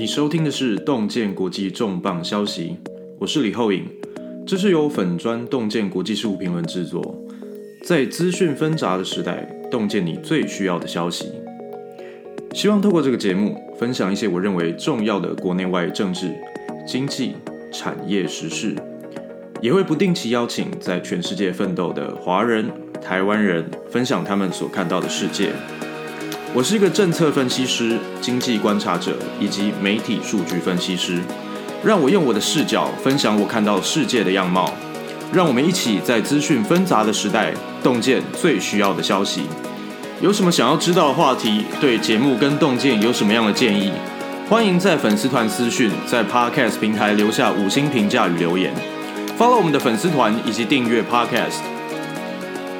你收听的是洞见国际重磅消息，我是李厚颖，这是由粉砖洞见国际事务评论制作。在资讯纷杂的时代，洞见你最需要的消息。希望透过这个节目，分享一些我认为重要的国内外政治、经济、产业时事，也会不定期邀请在全世界奋斗的华人、台湾人，分享他们所看到的世界。我是一个政策分析师、经济观察者以及媒体数据分析师。让我用我的视角分享我看到世界的样貌。让我们一起在资讯纷杂的时代，洞见最需要的消息。有什么想要知道的话题？对节目跟洞见有什么样的建议？欢迎在粉丝团私讯，在 Podcast 平台留下五星评价与留言。Follow 我们的粉丝团以及订阅 Podcast。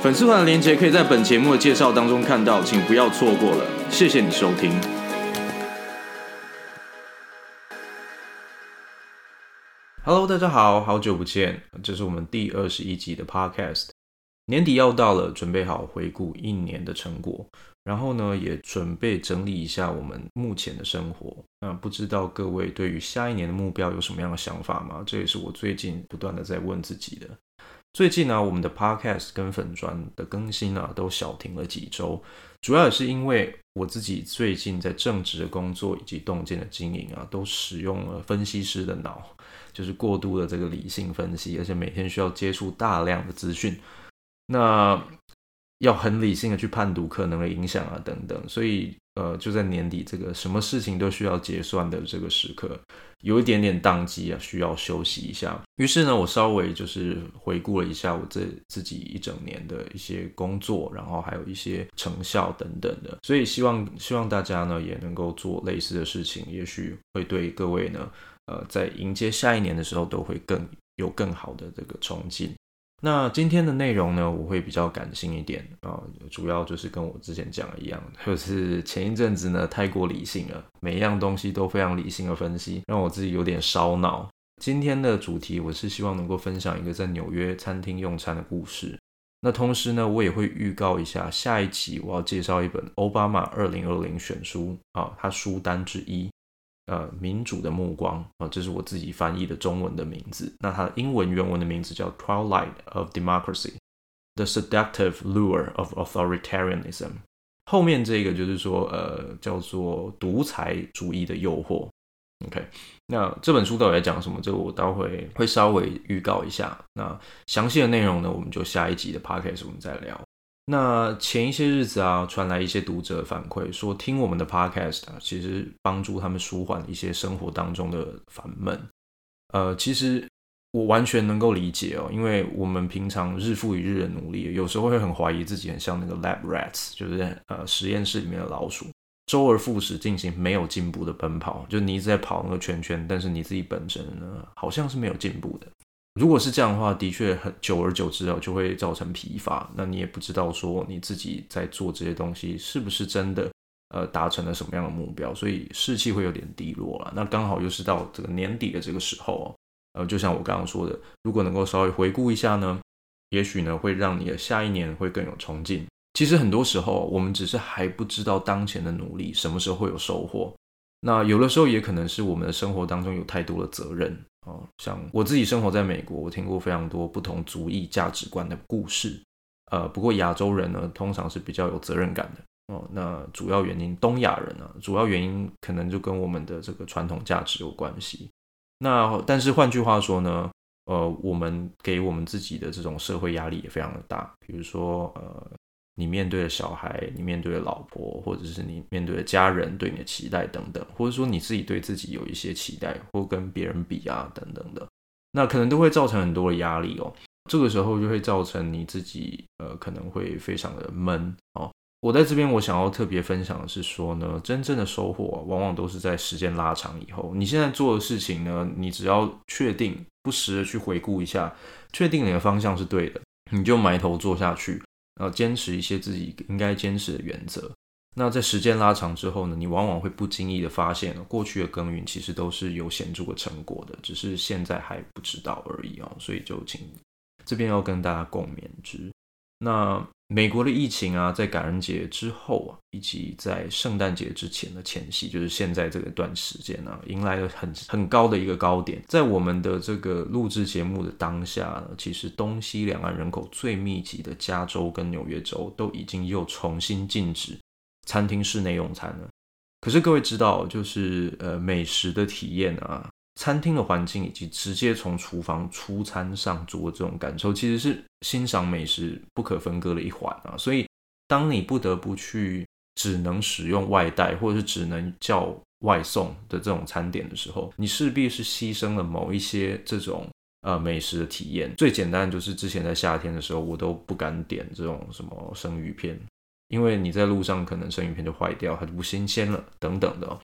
粉丝团的连接可以在本节目的介绍当中看到，请不要错过了。谢谢你收听。Hello，大家好，好久不见，这是我们第二十一集的 Podcast。年底要到了，准备好回顾一年的成果，然后呢，也准备整理一下我们目前的生活。那不知道各位对于下一年的目标有什么样的想法吗？这也是我最近不断的在问自己的。最近呢、我们的 podcast 跟粉砖的更新啊，都小停了几周，主要也是因为我自己最近在正职的工作以及洞见的经营啊，都使用了分析师的脑，就是过度的这个理性分析，而且每天需要接触大量的资讯，那要很理性的去判读可能的影响啊等等，所以。呃，就在年底这个什么事情都需要结算的这个时刻，有一点点当机啊，需要休息一下。于是呢，我稍微就是回顾了一下我这自己一整年的一些工作，然后还有一些成效等等的。所以希望希望大家呢也能够做类似的事情，也许会对各位呢，呃，在迎接下一年的时候都会更有更好的这个冲劲。那今天的内容呢，我会比较感性一点啊，主要就是跟我之前讲的一样，就是前一阵子呢太过理性了，每一样东西都非常理性的分析，让我自己有点烧脑。今天的主题我是希望能够分享一个在纽约餐厅用餐的故事。那同时呢，我也会预告一下下一集我要介绍一本奥巴马二零二零选书啊，他书单之一。呃，民主的目光啊，这是我自己翻译的中文的名字。那它英文原文的名字叫《Twilight of Democracy: The Seductive Lure of Authoritarianism》。后面这个就是说，呃，叫做独裁主义的诱惑。OK，那这本书到底在讲什么？这个我待会会稍微预告一下。那详细的内容呢，我们就下一集的 Podcast 我们再聊。那前一些日子啊，传来一些读者反馈说，听我们的 podcast 啊，其实帮助他们舒缓一些生活当中的烦闷。呃，其实我完全能够理解哦，因为我们平常日复一日的努力，有时候会很怀疑自己，很像那个 lab rats，就是呃实验室里面的老鼠，周而复始进行没有进步的奔跑，就你一直在跑那个圈圈，但是你自己本身呢，好像是没有进步的。如果是这样的话，的确很久而久之啊，就会造成疲乏。那你也不知道说你自己在做这些东西是不是真的呃达成了什么样的目标，所以士气会有点低落了。那刚好又是到这个年底的这个时候哦，呃，就像我刚刚说的，如果能够稍微回顾一下呢，也许呢会让你的下一年会更有冲劲。其实很多时候我们只是还不知道当前的努力什么时候会有收获。那有的时候也可能是我们的生活当中有太多的责任。哦，像我自己生活在美国，我听过非常多不同族裔价值观的故事。呃，不过亚洲人呢，通常是比较有责任感的。哦，那主要原因，东亚人呢，主要原因可能就跟我们的这个传统价值有关系。那但是换句话说呢，呃，我们给我们自己的这种社会压力也非常的大，比如说呃。你面对的小孩，你面对的老婆，或者是你面对的家人对你的期待等等，或者说你自己对自己有一些期待，或跟别人比啊等等的，那可能都会造成很多的压力哦。这个时候就会造成你自己呃可能会非常的闷哦。我在这边我想要特别分享的是说呢，真正的收获，往往都是在时间拉长以后。你现在做的事情呢，你只要确定不时的去回顾一下，确定你的方向是对的，你就埋头做下去。要坚持一些自己应该坚持的原则。那在时间拉长之后呢，你往往会不经意的发现，过去的耕耘其实都是有显著的成果的，只是现在还不知道而已啊。所以就请这边要跟大家共勉之。那美国的疫情啊，在感恩节之后啊，以及在圣诞节之前的前夕，就是现在这个段时间呢、啊，迎来了很很高的一个高点。在我们的这个录制节目的当下呢，其实东西两岸人口最密集的加州跟纽约州都已经又重新禁止餐厅室内用餐了。可是各位知道，就是呃美食的体验啊。餐厅的环境以及直接从厨房出餐上桌这种感受，其实是欣赏美食不可分割的一环啊。所以，当你不得不去只能使用外带或者是只能叫外送的这种餐点的时候，你势必是牺牲了某一些这种呃美食的体验。最简单就是之前在夏天的时候，我都不敢点这种什么生鱼片，因为你在路上可能生鱼片就坏掉，它就不新鲜了等等的。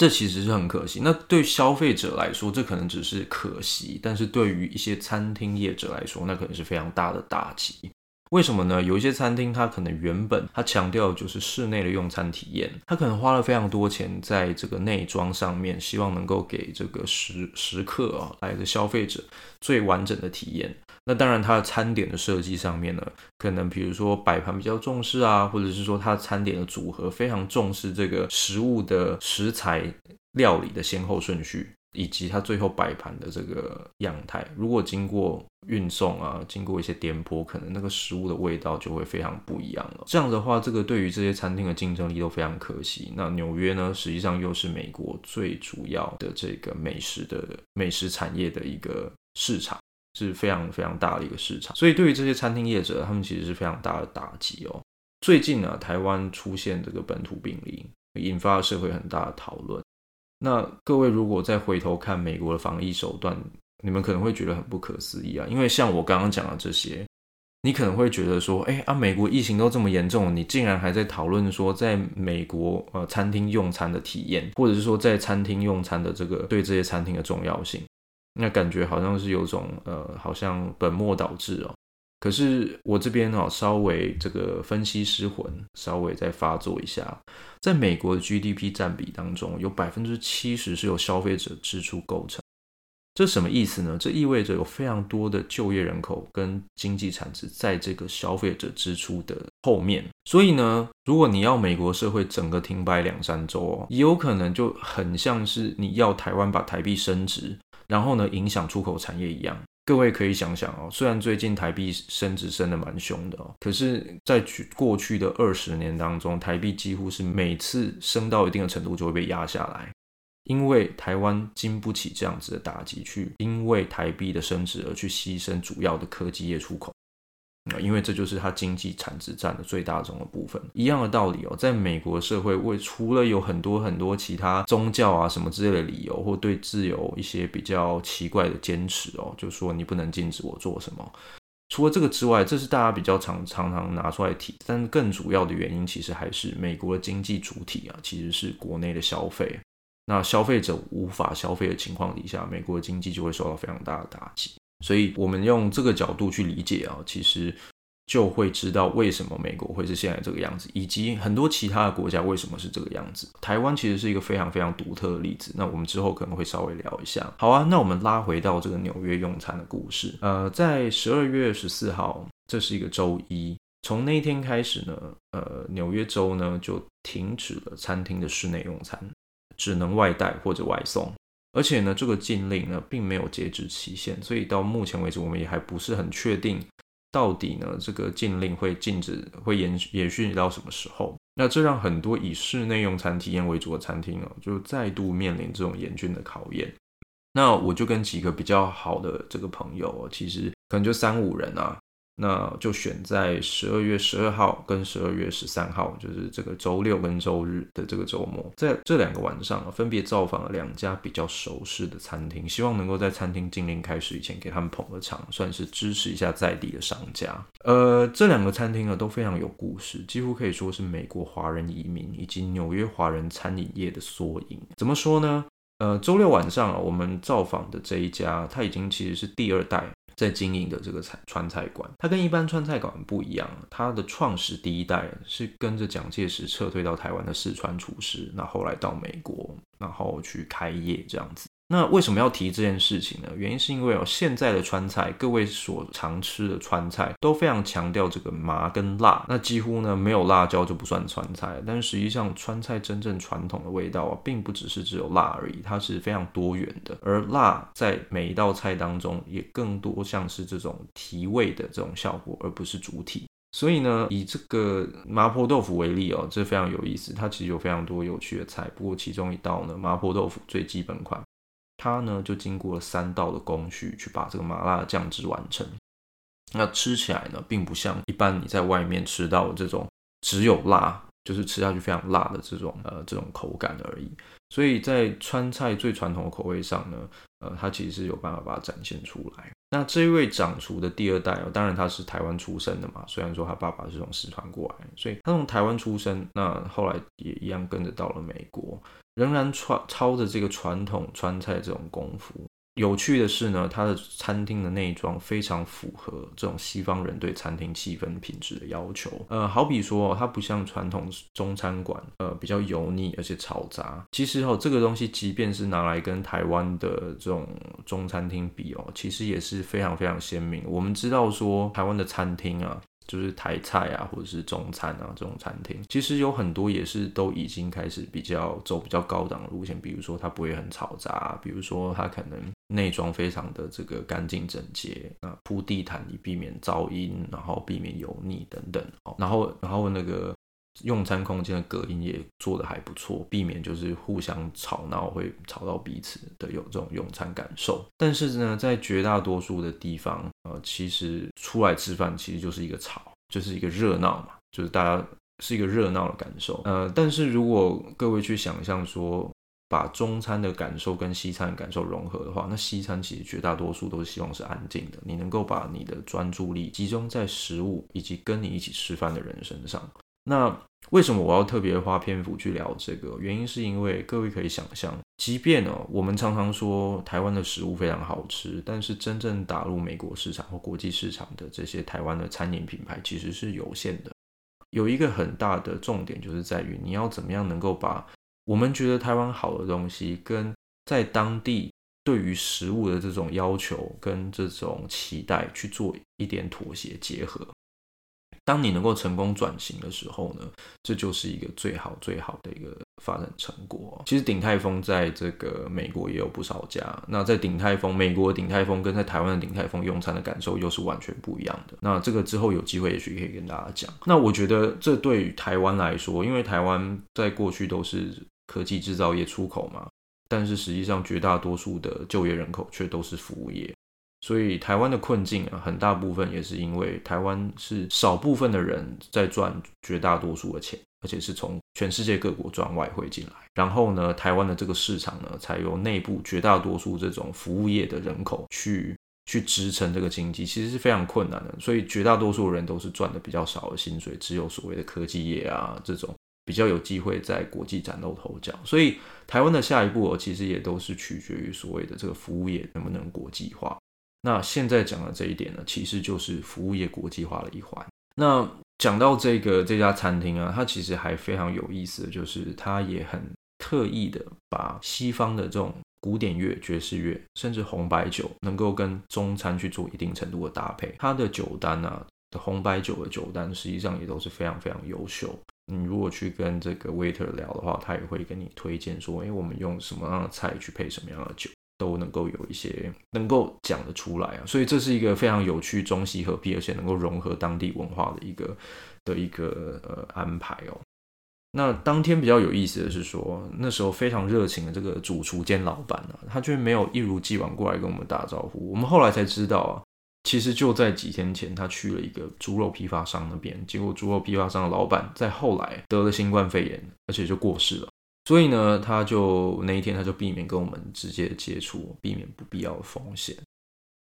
这其实是很可惜。那对消费者来说，这可能只是可惜；但是对于一些餐厅业者来说，那可能是非常大的打击。为什么呢？有一些餐厅，它可能原本它强调就是室内的用餐体验，它可能花了非常多钱在这个内装上面，希望能够给这个食食客啊来的消费者最完整的体验。那当然，它的餐点的设计上面呢，可能比如说摆盘比较重视啊，或者是说它餐点的组合非常重视这个食物的食材料理的先后顺序，以及它最后摆盘的这个样态。如果经过运送啊，经过一些颠簸，可能那个食物的味道就会非常不一样了。这样的话，这个对于这些餐厅的竞争力都非常可惜。那纽约呢，实际上又是美国最主要的这个美食的美食产业的一个市场。是非常非常大的一个市场，所以对于这些餐厅业者，他们其实是非常大的打击哦。最近呢，台湾出现这个本土病例，引发了社会很大的讨论。那各位如果再回头看美国的防疫手段，你们可能会觉得很不可思议啊，因为像我刚刚讲的这些，你可能会觉得说，哎啊，美国疫情都这么严重，你竟然还在讨论说，在美国呃餐厅用餐的体验，或者是说在餐厅用餐的这个对这些餐厅的重要性。那感觉好像是有种呃，好像本末倒置哦。可是我这边哦，稍微这个分析失魂，稍微再发作一下，在美国的 GDP 占比当中，有百分之七十是由消费者支出构成。这什么意思呢？这意味着有非常多的就业人口跟经济产值在这个消费者支出的后面。所以呢，如果你要美国社会整个停摆两三周哦，也有可能就很像是你要台湾把台币升值。然后呢，影响出口产业一样，各位可以想想哦。虽然最近台币升值升的蛮凶的哦，可是，在去过去的二十年当中，台币几乎是每次升到一定的程度就会被压下来，因为台湾经不起这样子的打击，去因为台币的升值而去牺牲主要的科技业出口。因为这就是它经济产值占的最大宗的部分。一样的道理哦，在美国社会，为除了有很多很多其他宗教啊什么之类的理由，或对自由一些比较奇怪的坚持哦，就说你不能禁止我做什么。除了这个之外，这是大家比较常常常拿出来提，但更主要的原因其实还是美国的经济主体啊，其实是国内的消费。那消费者无法消费的情况底下，美国的经济就会受到非常大的打击。所以，我们用这个角度去理解啊，其实就会知道为什么美国会是现在这个样子，以及很多其他的国家为什么是这个样子。台湾其实是一个非常非常独特的例子。那我们之后可能会稍微聊一下。好啊，那我们拉回到这个纽约用餐的故事。呃，在十二月十四号，这是一个周一，从那一天开始呢，呃，纽约州呢就停止了餐厅的室内用餐，只能外带或者外送。而且呢，这个禁令呢，并没有截止期限，所以到目前为止，我们也还不是很确定，到底呢，这个禁令会禁止会延延续到什么时候。那这让很多以室内用餐体验为主的餐厅哦，就再度面临这种严峻的考验。那我就跟几个比较好的这个朋友，其实可能就三五人啊。那就选在十二月十二号跟十二月十三号，就是这个周六跟周日的这个周末，在这两个晚上啊，分别造访了两家比较熟识的餐厅，希望能够在餐厅禁令开始以前给他们捧个场，算是支持一下在地的商家。呃，这两个餐厅呢都非常有故事，几乎可以说是美国华人移民以及纽约华人餐饮业的缩影。怎么说呢？呃，周六晚上啊，我们造访的这一家，它已经其实是第二代。在经营的这个菜川菜馆，它跟一般川菜馆不一样。它的创始第一代是跟着蒋介石撤退到台湾的四川厨师，那后来到美国，然后去开业这样子。那为什么要提这件事情呢？原因是因为哦，现在的川菜，各位所常吃的川菜都非常强调这个麻跟辣，那几乎呢没有辣椒就不算川菜。但是实际上，川菜真正传统的味道啊，并不只是只有辣而已，它是非常多元的。而辣在每一道菜当中，也更多像是这种提味的这种效果，而不是主体。所以呢，以这个麻婆豆腐为例哦，这非常有意思，它其实有非常多有趣的菜。不过其中一道呢，麻婆豆腐最基本款。它呢就经过了三道的工序去把这个麻辣酱汁完成。那吃起来呢，并不像一般你在外面吃到的这种只有辣，就是吃下去非常辣的这种呃这种口感而已。所以在川菜最传统的口味上呢，呃，它其实是有办法把它展现出来。那这一位掌厨的第二代哦，当然他是台湾出生的嘛，虽然说他爸爸是从四川过来，所以他从台湾出生，那后来也一样跟着到了美国。仍然传操着这个传统川菜这种功夫。有趣的是呢，它的餐厅的内装非常符合这种西方人对餐厅气氛品质的要求。呃，好比说，它不像传统中餐馆，呃，比较油腻而且嘈杂。其实哦，这个东西即便是拿来跟台湾的这种中餐厅比哦，其实也是非常非常鲜明。我们知道说，台湾的餐厅啊。就是台菜啊，或者是中餐啊，这种餐厅其实有很多也是都已经开始比较走比较高档的路线，比如说它不会很嘈杂，比如说它可能内装非常的这个干净整洁啊，铺地毯以避免噪音，然后避免油腻等等，然后然后那个。用餐空间的隔音也做得还不错，避免就是互相吵闹会吵到彼此的有这种用餐感受。但是呢，在绝大多数的地方，呃，其实出来吃饭其实就是一个吵，就是一个热闹嘛，就是大家是一个热闹的感受。呃，但是如果各位去想象说，把中餐的感受跟西餐感受融合的话，那西餐其实绝大多数都是希望是安静的，你能够把你的专注力集中在食物以及跟你一起吃饭的人身上。那为什么我要特别花篇幅去聊这个？原因是因为各位可以想象，即便哦，我们常常说台湾的食物非常好吃，但是真正打入美国市场或国际市场的这些台湾的餐饮品牌其实是有限的。有一个很大的重点就是在于你要怎么样能够把我们觉得台湾好的东西，跟在当地对于食物的这种要求跟这种期待去做一点妥协结合。当你能够成功转型的时候呢，这就是一个最好最好的一个发展成果。其实鼎泰丰在这个美国也有不少家。那在鼎泰丰，美国的鼎泰丰跟在台湾的鼎泰丰用餐的感受又是完全不一样的。那这个之后有机会也许可以跟大家讲。那我觉得这对于台湾来说，因为台湾在过去都是科技制造业出口嘛，但是实际上绝大多数的就业人口却都是服务业。所以台湾的困境啊，很大部分也是因为台湾是少部分的人在赚绝大多数的钱，而且是从全世界各国赚外汇进来。然后呢，台湾的这个市场呢，才由内部绝大多数这种服务业的人口去去支撑这个经济，其实是非常困难的。所以绝大多数人都是赚的比较少的薪水，只有所谓的科技业啊这种比较有机会在国际崭露头角。所以台湾的下一步，其实也都是取决于所谓的这个服务业能不能国际化。那现在讲的这一点呢，其实就是服务业国际化的一环。那讲到这个这家餐厅啊，它其实还非常有意思的就是，它也很特意的把西方的这种古典乐、爵士乐，甚至红白酒，能够跟中餐去做一定程度的搭配。它的酒单啊，的红白酒的酒单，实际上也都是非常非常优秀。你如果去跟这个 waiter 聊的话，他也会跟你推荐说，诶，我们用什么样的菜去配什么样的酒。都能够有一些能够讲得出来啊，所以这是一个非常有趣、中西合璧，而且能够融合当地文化的一个的一个呃安排哦。那当天比较有意思的是说，那时候非常热情的这个主厨兼老板呢、他却没有一如既往过来跟我们打招呼。我们后来才知道啊，其实就在几天前，他去了一个猪肉批发商那边，结果猪肉批发商的老板在后来得了新冠肺炎，而且就过世了。所以呢，他就那一天他就避免跟我们直接接触，避免不必要的风险。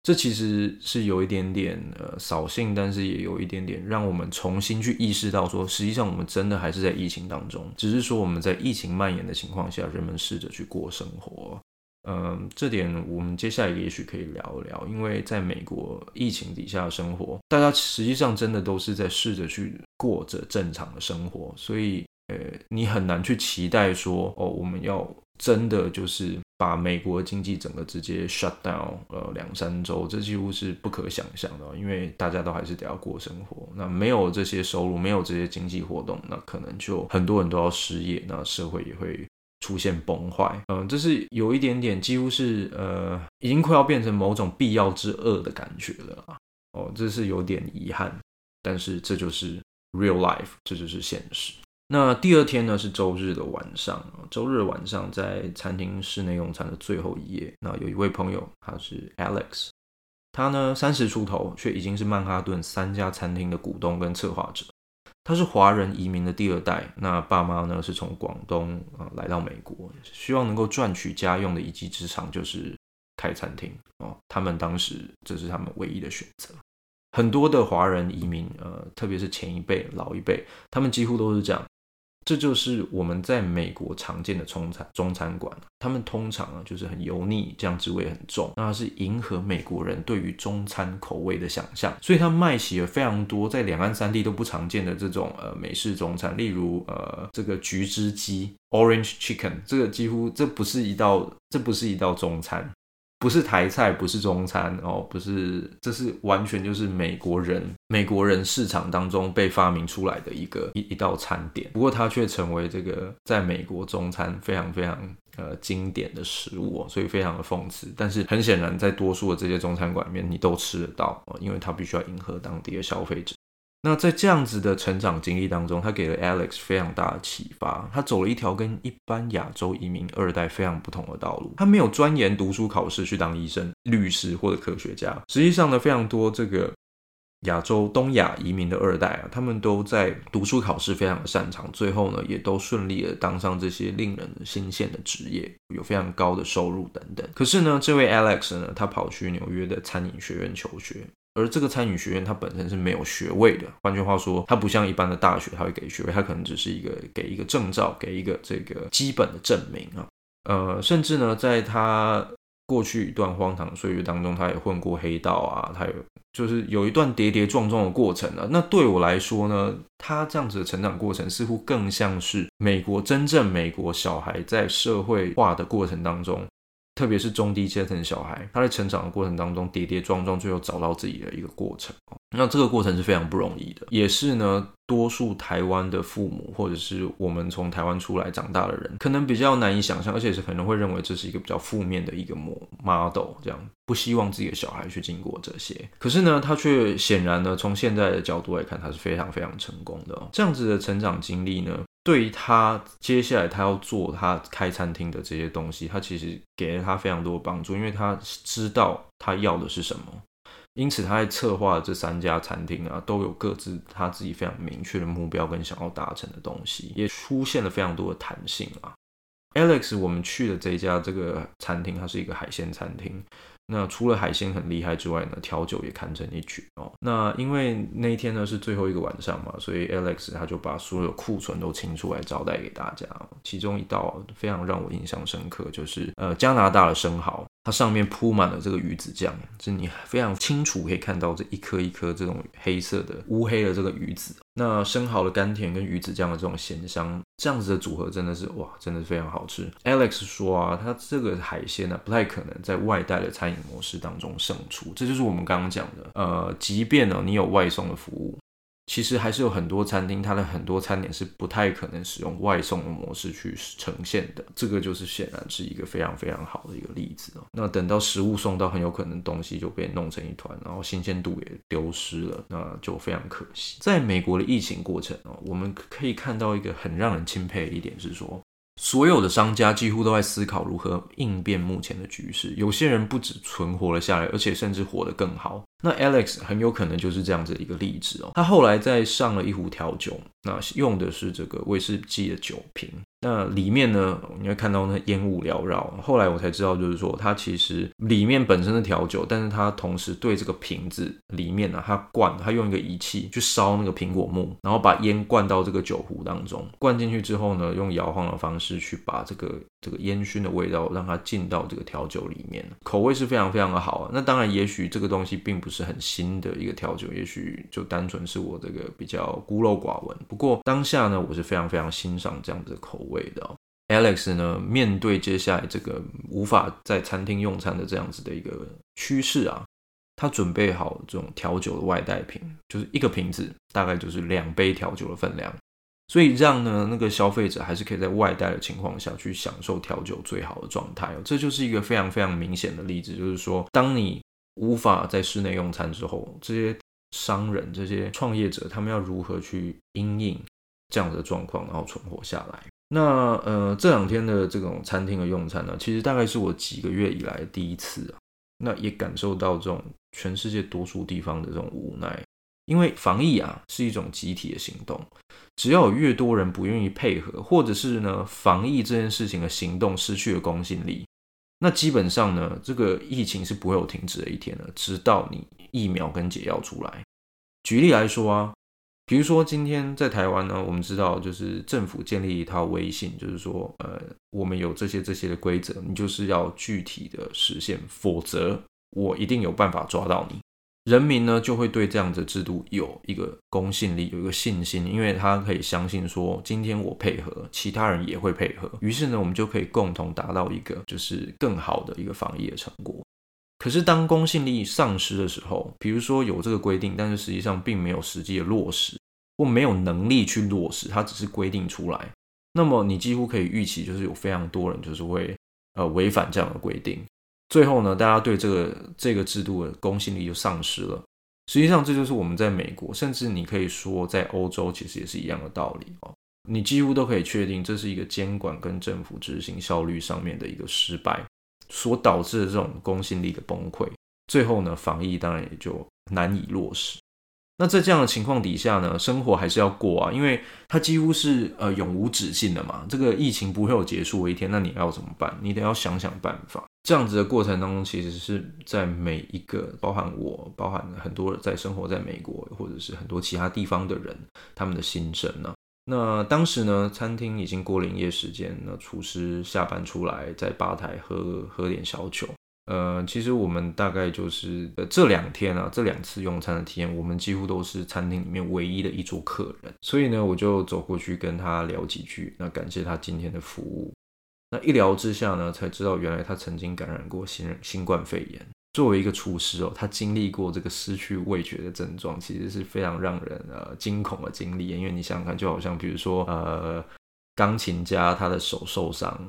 这其实是有一点点呃扫兴，但是也有一点点让我们重新去意识到说，实际上我们真的还是在疫情当中，只是说我们在疫情蔓延的情况下，人们试着去过生活。嗯、这点我们接下来也许可以聊一聊，因为在美国疫情底下的生活，大家实际上真的都是在试着去过着正常的生活，所以。呃，你很难去期待说，哦，我们要真的就是把美国经济整个直接 shut down，呃，两三周，这几乎是不可想象的，因为大家都还是得要过生活。那没有这些收入，没有这些经济活动，那可能就很多人都要失业，那社会也会出现崩坏。嗯、这是有一点点，几乎是呃，已经快要变成某种必要之恶的感觉了。哦，这是有点遗憾，但是这就是 real life，这就是现实。那第二天呢，是周日的晚上，周日晚上在餐厅室内用餐的最后一夜，那有一位朋友，他是 Alex，他呢三十出头，却已经是曼哈顿三家餐厅的股东跟策划者。他是华人移民的第二代，那爸妈呢是从广东啊来到美国，希望能够赚取家用的一技之长，就是开餐厅哦。他们当时这是他们唯一的选择。很多的华人移民，呃，特别是前一辈、老一辈，他们几乎都是这样。这就是我们在美国常见的中餐中餐馆，他们通常啊就是很油腻，酱汁味很重，那是迎合美国人对于中餐口味的想象，所以他卖起了非常多在两岸三地都不常见的这种呃美式中餐，例如呃这个橘汁鸡 （Orange Chicken），这个几乎这不是一道，这不是一道中餐。不是台菜，不是中餐哦，不是，这是完全就是美国人美国人市场当中被发明出来的一个一一道餐点。不过它却成为这个在美国中餐非常非常呃经典的食物哦，所以非常的讽刺。但是很显然，在多数的这些中餐馆里面，你都吃得到哦，因为它必须要迎合当地的消费者。那在这样子的成长经历当中，他给了 Alex 非常大的启发。他走了一条跟一般亚洲移民二代非常不同的道路。他没有钻研读书考试去当医生、律师或者科学家。实际上呢，非常多这个亚洲、东亚移民的二代啊，他们都在读书考试非常的擅长，最后呢，也都顺利的当上这些令人新鲜的职业，有非常高的收入等等。可是呢，这位 Alex 呢，他跑去纽约的餐饮学院求学。而这个餐饮学院它本身是没有学位的，换句话说，它不像一般的大学，它会给学位，它可能只是一个给一个证照，给一个这个基本的证明啊。呃，甚至呢，在他过去一段荒唐岁月当中，他也混过黑道啊，他有就是有一段跌跌撞撞的过程啊。那对我来说呢，他这样子的成长过程似乎更像是美国真正美国小孩在社会化的过程当中。特别是中低阶层小孩，他在成长的过程当中跌跌撞撞，最后找到自己的一个过程。那这个过程是非常不容易的，也是呢，多数台湾的父母或者是我们从台湾出来长大的人，可能比较难以想象，而且是可能会认为这是一个比较负面的一个模 model，这样不希望自己的小孩去经过这些。可是呢，他却显然呢，从现在的角度来看，他是非常非常成功的。这样子的成长经历呢，对于他接下来他要做他开餐厅的这些东西，他其实给了他非常多的帮助，因为他知道他要的是什么，因此他在策划这三家餐厅啊，都有各自他自己非常明确的目标跟想要达成的东西，也出现了非常多的弹性啊。Alex，我们去的这一家这个餐厅，它是一个海鲜餐厅。那除了海鲜很厉害之外呢，调酒也堪称一绝哦。那因为那一天呢是最后一个晚上嘛，所以 Alex 他就把所有库存都清出来招待给大家。其中一道非常让我印象深刻，就是呃加拿大的生蚝。它上面铺满了这个鱼子酱，就你非常清楚可以看到这一颗一颗这种黑色的乌黑的这个鱼子。那生蚝的甘甜跟鱼子酱的这种咸香，这样子的组合真的是哇，真的是非常好吃。Alex 说啊，他这个海鲜呢、不太可能在外带的餐饮模式当中胜出，这就是我们刚刚讲的，呃，即便呢你有外送的服务。其实还是有很多餐厅，它的很多餐点是不太可能使用外送的模式去呈现的。这个就是显然是一个非常非常好的一个例子哦。那等到食物送到，很有可能东西就被弄成一团，然后新鲜度也丢失了，那就非常可惜。在美国的疫情过程哦，我们可以看到一个很让人钦佩的一点是说，所有的商家几乎都在思考如何应变目前的局势。有些人不止存活了下来，而且甚至活得更好。那 Alex 很有可能就是这样子的一个例子哦。他后来再上了一壶调酒，那用的是这个威士忌的酒瓶。那里面呢，你会看到那烟雾缭绕。后来我才知道，就是说它其实里面本身是调酒，但是它同时对这个瓶子里面呢、啊，它灌，它用一个仪器去烧那个苹果木，然后把烟灌到这个酒壶当中。灌进去之后呢，用摇晃的方式去把这个这个烟熏的味道让它进到这个调酒里面，口味是非常非常的好啊。那当然，也许这个东西并不是很新的一个调酒，也许就单纯是我这个比较孤陋寡闻。不过当下呢，我是非常非常欣赏这样子的口味的哦。Alex 呢，面对接下来这个无法在餐厅用餐的这样子的一个趋势啊，他准备好这种调酒的外带瓶，就是一个瓶子大概就是两杯调酒的分量，所以让呢那个消费者还是可以在外带的情况下去享受调酒最好的状态哦。这就是一个非常非常明显的例子，就是说，当你无法在室内用餐之后，这些商人、这些创业者，他们要如何去因应这样的状况，然后存活下来？那呃，这两天的这种餐厅的用餐呢，其实大概是我几个月以来第一次啊。那也感受到这种全世界多数地方的这种无奈，因为防疫啊是一种集体的行动，只要有越多人不愿意配合，或者是呢防疫这件事情的行动失去了公信力，那基本上呢这个疫情是不会有停止的一天的，直到你疫苗跟解药出来。举例来说啊。比如说，今天在台湾呢，我们知道就是政府建立一套微信，就是说，呃，我们有这些这些的规则，你就是要具体的实现，否则我一定有办法抓到你。人民呢就会对这样的制度有一个公信力，有一个信心，因为他可以相信说，今天我配合，其他人也会配合，于是呢，我们就可以共同达到一个就是更好的一个防疫的成果。可是，当公信力丧失的时候，比如说有这个规定，但是实际上并没有实际的落实，或没有能力去落实，它只是规定出来，那么你几乎可以预期，就是有非常多人就是会呃违反这样的规定，最后呢，大家对这个这个制度的公信力就丧失了。实际上，这就是我们在美国，甚至你可以说在欧洲，其实也是一样的道理哦。你几乎都可以确定，这是一个监管跟政府执行效率上面的一个失败。所导致的这种公信力的崩溃，最后呢，防疫当然也就难以落实。那在这样的情况底下呢，生活还是要过啊，因为它几乎是呃永无止境的嘛。这个疫情不会有结束的一天，那你要怎么办？你得要想想办法。这样子的过程当中，其实是在每一个包含我，包含很多在生活在美国或者是很多其他地方的人，他们的心声呢。那当时呢，餐厅已经过了营业时间，那厨师下班出来，在吧台喝喝点小酒。呃，其实我们大概就是呃这两天啊，这两次用餐的体验，我们几乎都是餐厅里面唯一的一桌客人。所以呢，我就走过去跟他聊几句，那感谢他今天的服务。那一聊之下呢，才知道原来他曾经感染过新新冠肺炎。作为一个厨师哦，他经历过这个失去味觉的症状，其实是非常让人呃惊恐的经历。因为你想想看，就好像比如说呃，钢琴家他的手受伤，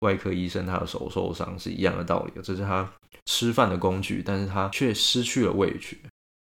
外科医生他的手受伤是一样的道理。这是他吃饭的工具，但是他却失去了味觉。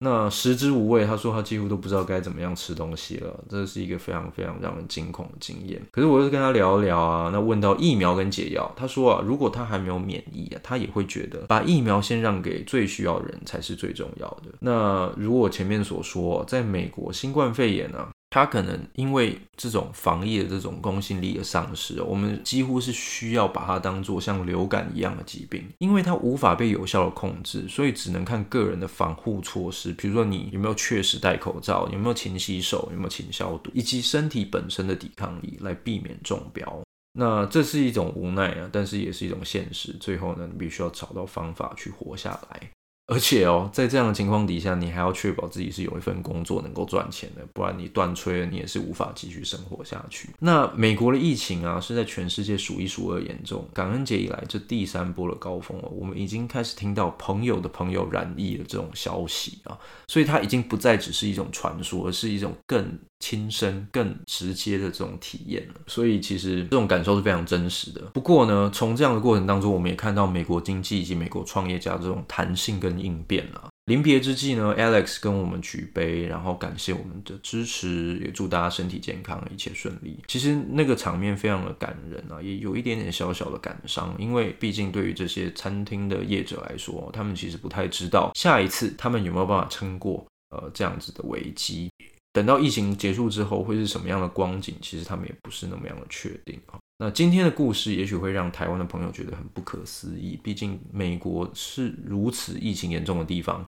那食之无味，他说他几乎都不知道该怎么样吃东西了，这是一个非常非常让人惊恐的经验。可是我又跟他聊一聊啊，那问到疫苗跟解药，他说啊，如果他还没有免疫啊，他也会觉得把疫苗先让给最需要的人才是最重要的。那如我前面所说，在美国新冠肺炎呢、他可能因为这种防疫的这种公信力的丧失，我们几乎是需要把它当做像流感一样的疾病，因为它无法被有效的控制，所以只能看个人的防护措施，比如说你有没有确实戴口罩，有没有勤洗手，有没有勤消毒，以及身体本身的抵抗力来避免中标。那这是一种无奈啊，但是也是一种现实。最后呢，你必须要找到方法去活下来。而且哦，在这样的情况底下，你还要确保自己是有一份工作能够赚钱的，不然你断炊了，你也是无法继续生活下去。那美国的疫情啊，是在全世界数一数二严重。感恩节以来，这第三波的高峰哦，我们已经开始听到朋友的朋友染疫的这种消息啊，所以它已经不再只是一种传说，而是一种更亲身、更直接的这种体验。所以其实这种感受是非常真实的。不过呢，从这样的过程当中，我们也看到美国经济以及美国创业家这种弹性跟应变啊，临别之际呢，Alex 跟我们举杯，然后感谢我们的支持，也祝大家身体健康，一切顺利。其实那个场面非常的感人啊，也有一点点小小的感伤，因为毕竟对于这些餐厅的业者来说，他们其实不太知道下一次他们有没有办法撑过呃这样子的危机。等到疫情结束之后会是什么样的光景，其实他们也不是那么样的确定啊。那今天的故事也许会让台湾的朋友觉得很不可思议，毕竟美国是如此疫情严重的地方。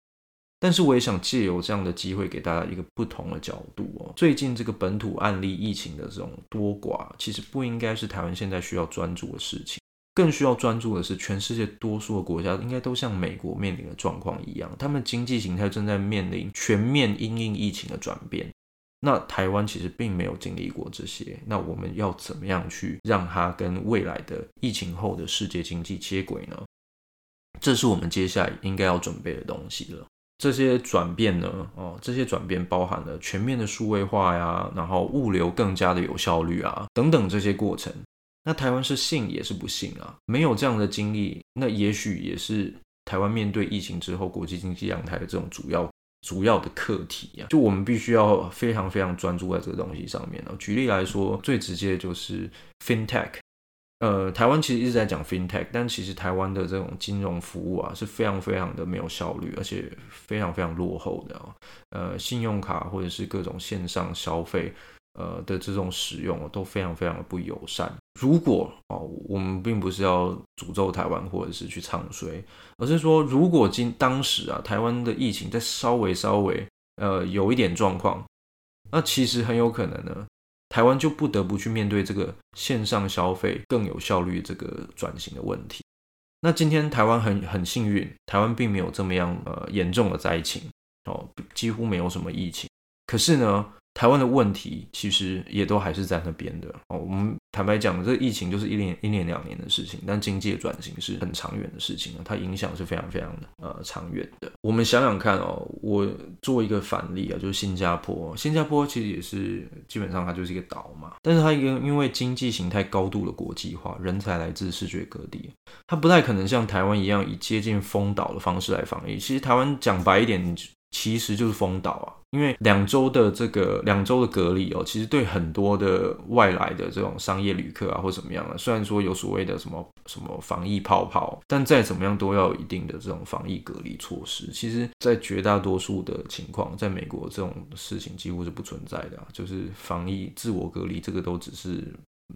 但是我也想借由这样的机会，给大家一个不同的角度哦。最近这个本土案例疫情的这种多寡，其实不应该是台湾现在需要专注的事情，更需要专注的是全世界多数的国家应该都像美国面临的状况一样，他们经济形态正在面临全面因应疫情的转变。那台湾其实并没有经历过这些，那我们要怎么样去让它跟未来的疫情后的世界经济接轨呢？这是我们接下来应该要准备的东西了。这些转变呢，哦，这些转变包含了全面的数位化呀，然后物流更加的有效率啊，等等这些过程。那台湾是信也是不幸啊？没有这样的经历，那也许也是台湾面对疫情之后国际经济阳台的这种主要主要的课题啊。就我们必须要非常非常专注在这个东西上面了。举例来说，最直接就是 FinTech。呃，台湾其实一直在讲 FinTech，但其实台湾的这种金融服务啊是非常非常的没有效率，而且非常非常落后的啊。呃，信用卡或者是各种线上消费。呃的这种使用都非常非常的不友善。如果哦，我们并不是要诅咒台湾或者是去唱衰，而是说，如果今当时啊，台湾的疫情再稍微稍微呃有一点状况，那其实很有可能呢，台湾就不得不去面对这个线上消费更有效率这个转型的问题。那今天台湾很很幸运，台湾并没有这么样呃严重的灾情哦，几乎没有什么疫情。可是呢，台湾的问题其实也都还是在那边的哦。我们坦白讲，这个疫情就是一年、一年、两年的事情，但经济的转型是很长远的事情，它影响是非常非常的呃长远的。我们想想看哦，我做一个反例啊，就是新加坡。新加坡其实也是基本上它就是一个岛嘛，但是它一个因为经济形态高度的国际化，人才来自世界各地，它不太可能像台湾一样以接近封岛的方式来防疫。其实台湾讲白一点。其实就是封岛啊，因为两周的这个两周的隔离哦，其实对很多的外来的这种商业旅客啊，或怎么样啊，虽然说有所谓的什么什么防疫泡泡，但再怎么样都要有一定的这种防疫隔离措施。其实，在绝大多数的情况，在美国这种事情几乎是不存在的啊，就是防疫自我隔离这个都只是。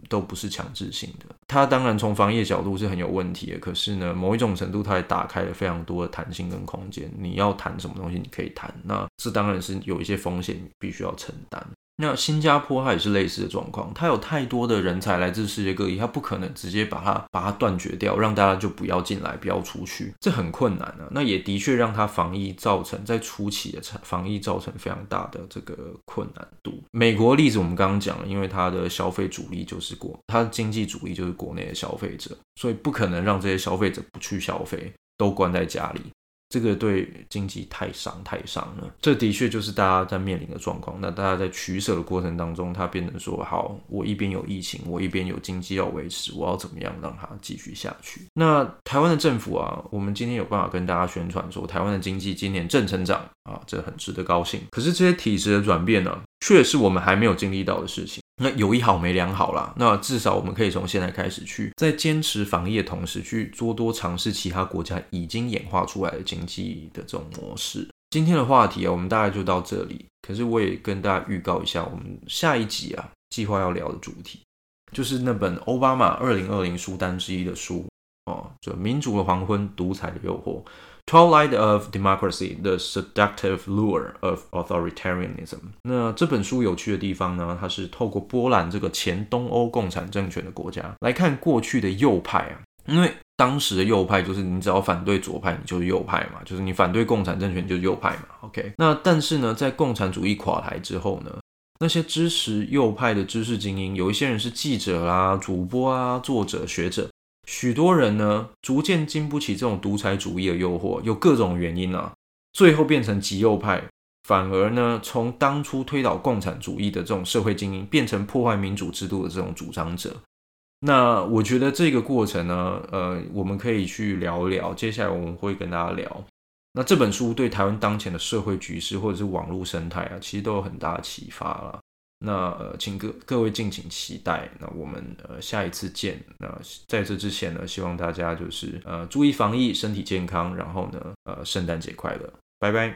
都不是强制性的，它当然从防疫角度是很有问题的，可是呢，某一种程度它也打开了非常多的弹性跟空间。你要谈什么东西，你可以谈，那这当然是有一些风险，你必须要承担。那新加坡它也是类似的状况，它有太多的人才来自世界各地，它不可能直接把它把它断绝掉，让大家就不要进来，不要出去，这很困难啊。那也的确让它防疫造成在初期的防疫造成非常大的这个困难度。美国例子我们刚刚讲了，因为它的消费主力就是国，它的经济主力就是国内的消费者，所以不可能让这些消费者不去消费，都关在家里。这个对经济太伤太伤了，这的确就是大家在面临的状况。那大家在取舍的过程当中，他变成说：好，我一边有疫情，我一边有经济要维持，我要怎么样让它继续下去？那台湾的政府啊，我们今天有办法跟大家宣传说，台湾的经济今年正成长啊，这很值得高兴。可是这些体制的转变呢，却是我们还没有经历到的事情。那有一好没两好啦，那至少我们可以从现在开始去，在坚持防疫的同时，去多多尝试其他国家已经演化出来的经济的这种模式。今天的话题啊，我们大概就到这里。可是我也跟大家预告一下，我们下一集啊，计划要聊的主题，就是那本奥巴马二零二零书单之一的书哦，就《民主的黄昏，独裁的诱惑》。Twilight of Democracy: The Seductive Lure of Authoritarianism。那这本书有趣的地方呢，它是透过波兰这个前东欧共产政权的国家来看过去的右派啊，因为当时的右派就是你只要反对左派，你就是右派嘛，就是你反对共产政权就是右派嘛。OK，那但是呢，在共产主义垮台之后呢，那些支持右派的知识精英，有一些人是记者啦、主播啊、作者、学者。许多人呢，逐渐经不起这种独裁主义的诱惑，有各种原因啊，最后变成极右派，反而呢，从当初推倒共产主义的这种社会精英，变成破坏民主制度的这种主张者。那我觉得这个过程呢，呃，我们可以去聊一聊。接下来我们会跟大家聊，那这本书对台湾当前的社会局势或者是网络生态啊，其实都有很大的启发了。那呃，请各各位敬请期待。那我们呃下一次见。那在这之前呢，希望大家就是呃注意防疫，身体健康。然后呢，呃，圣诞节快乐，拜拜。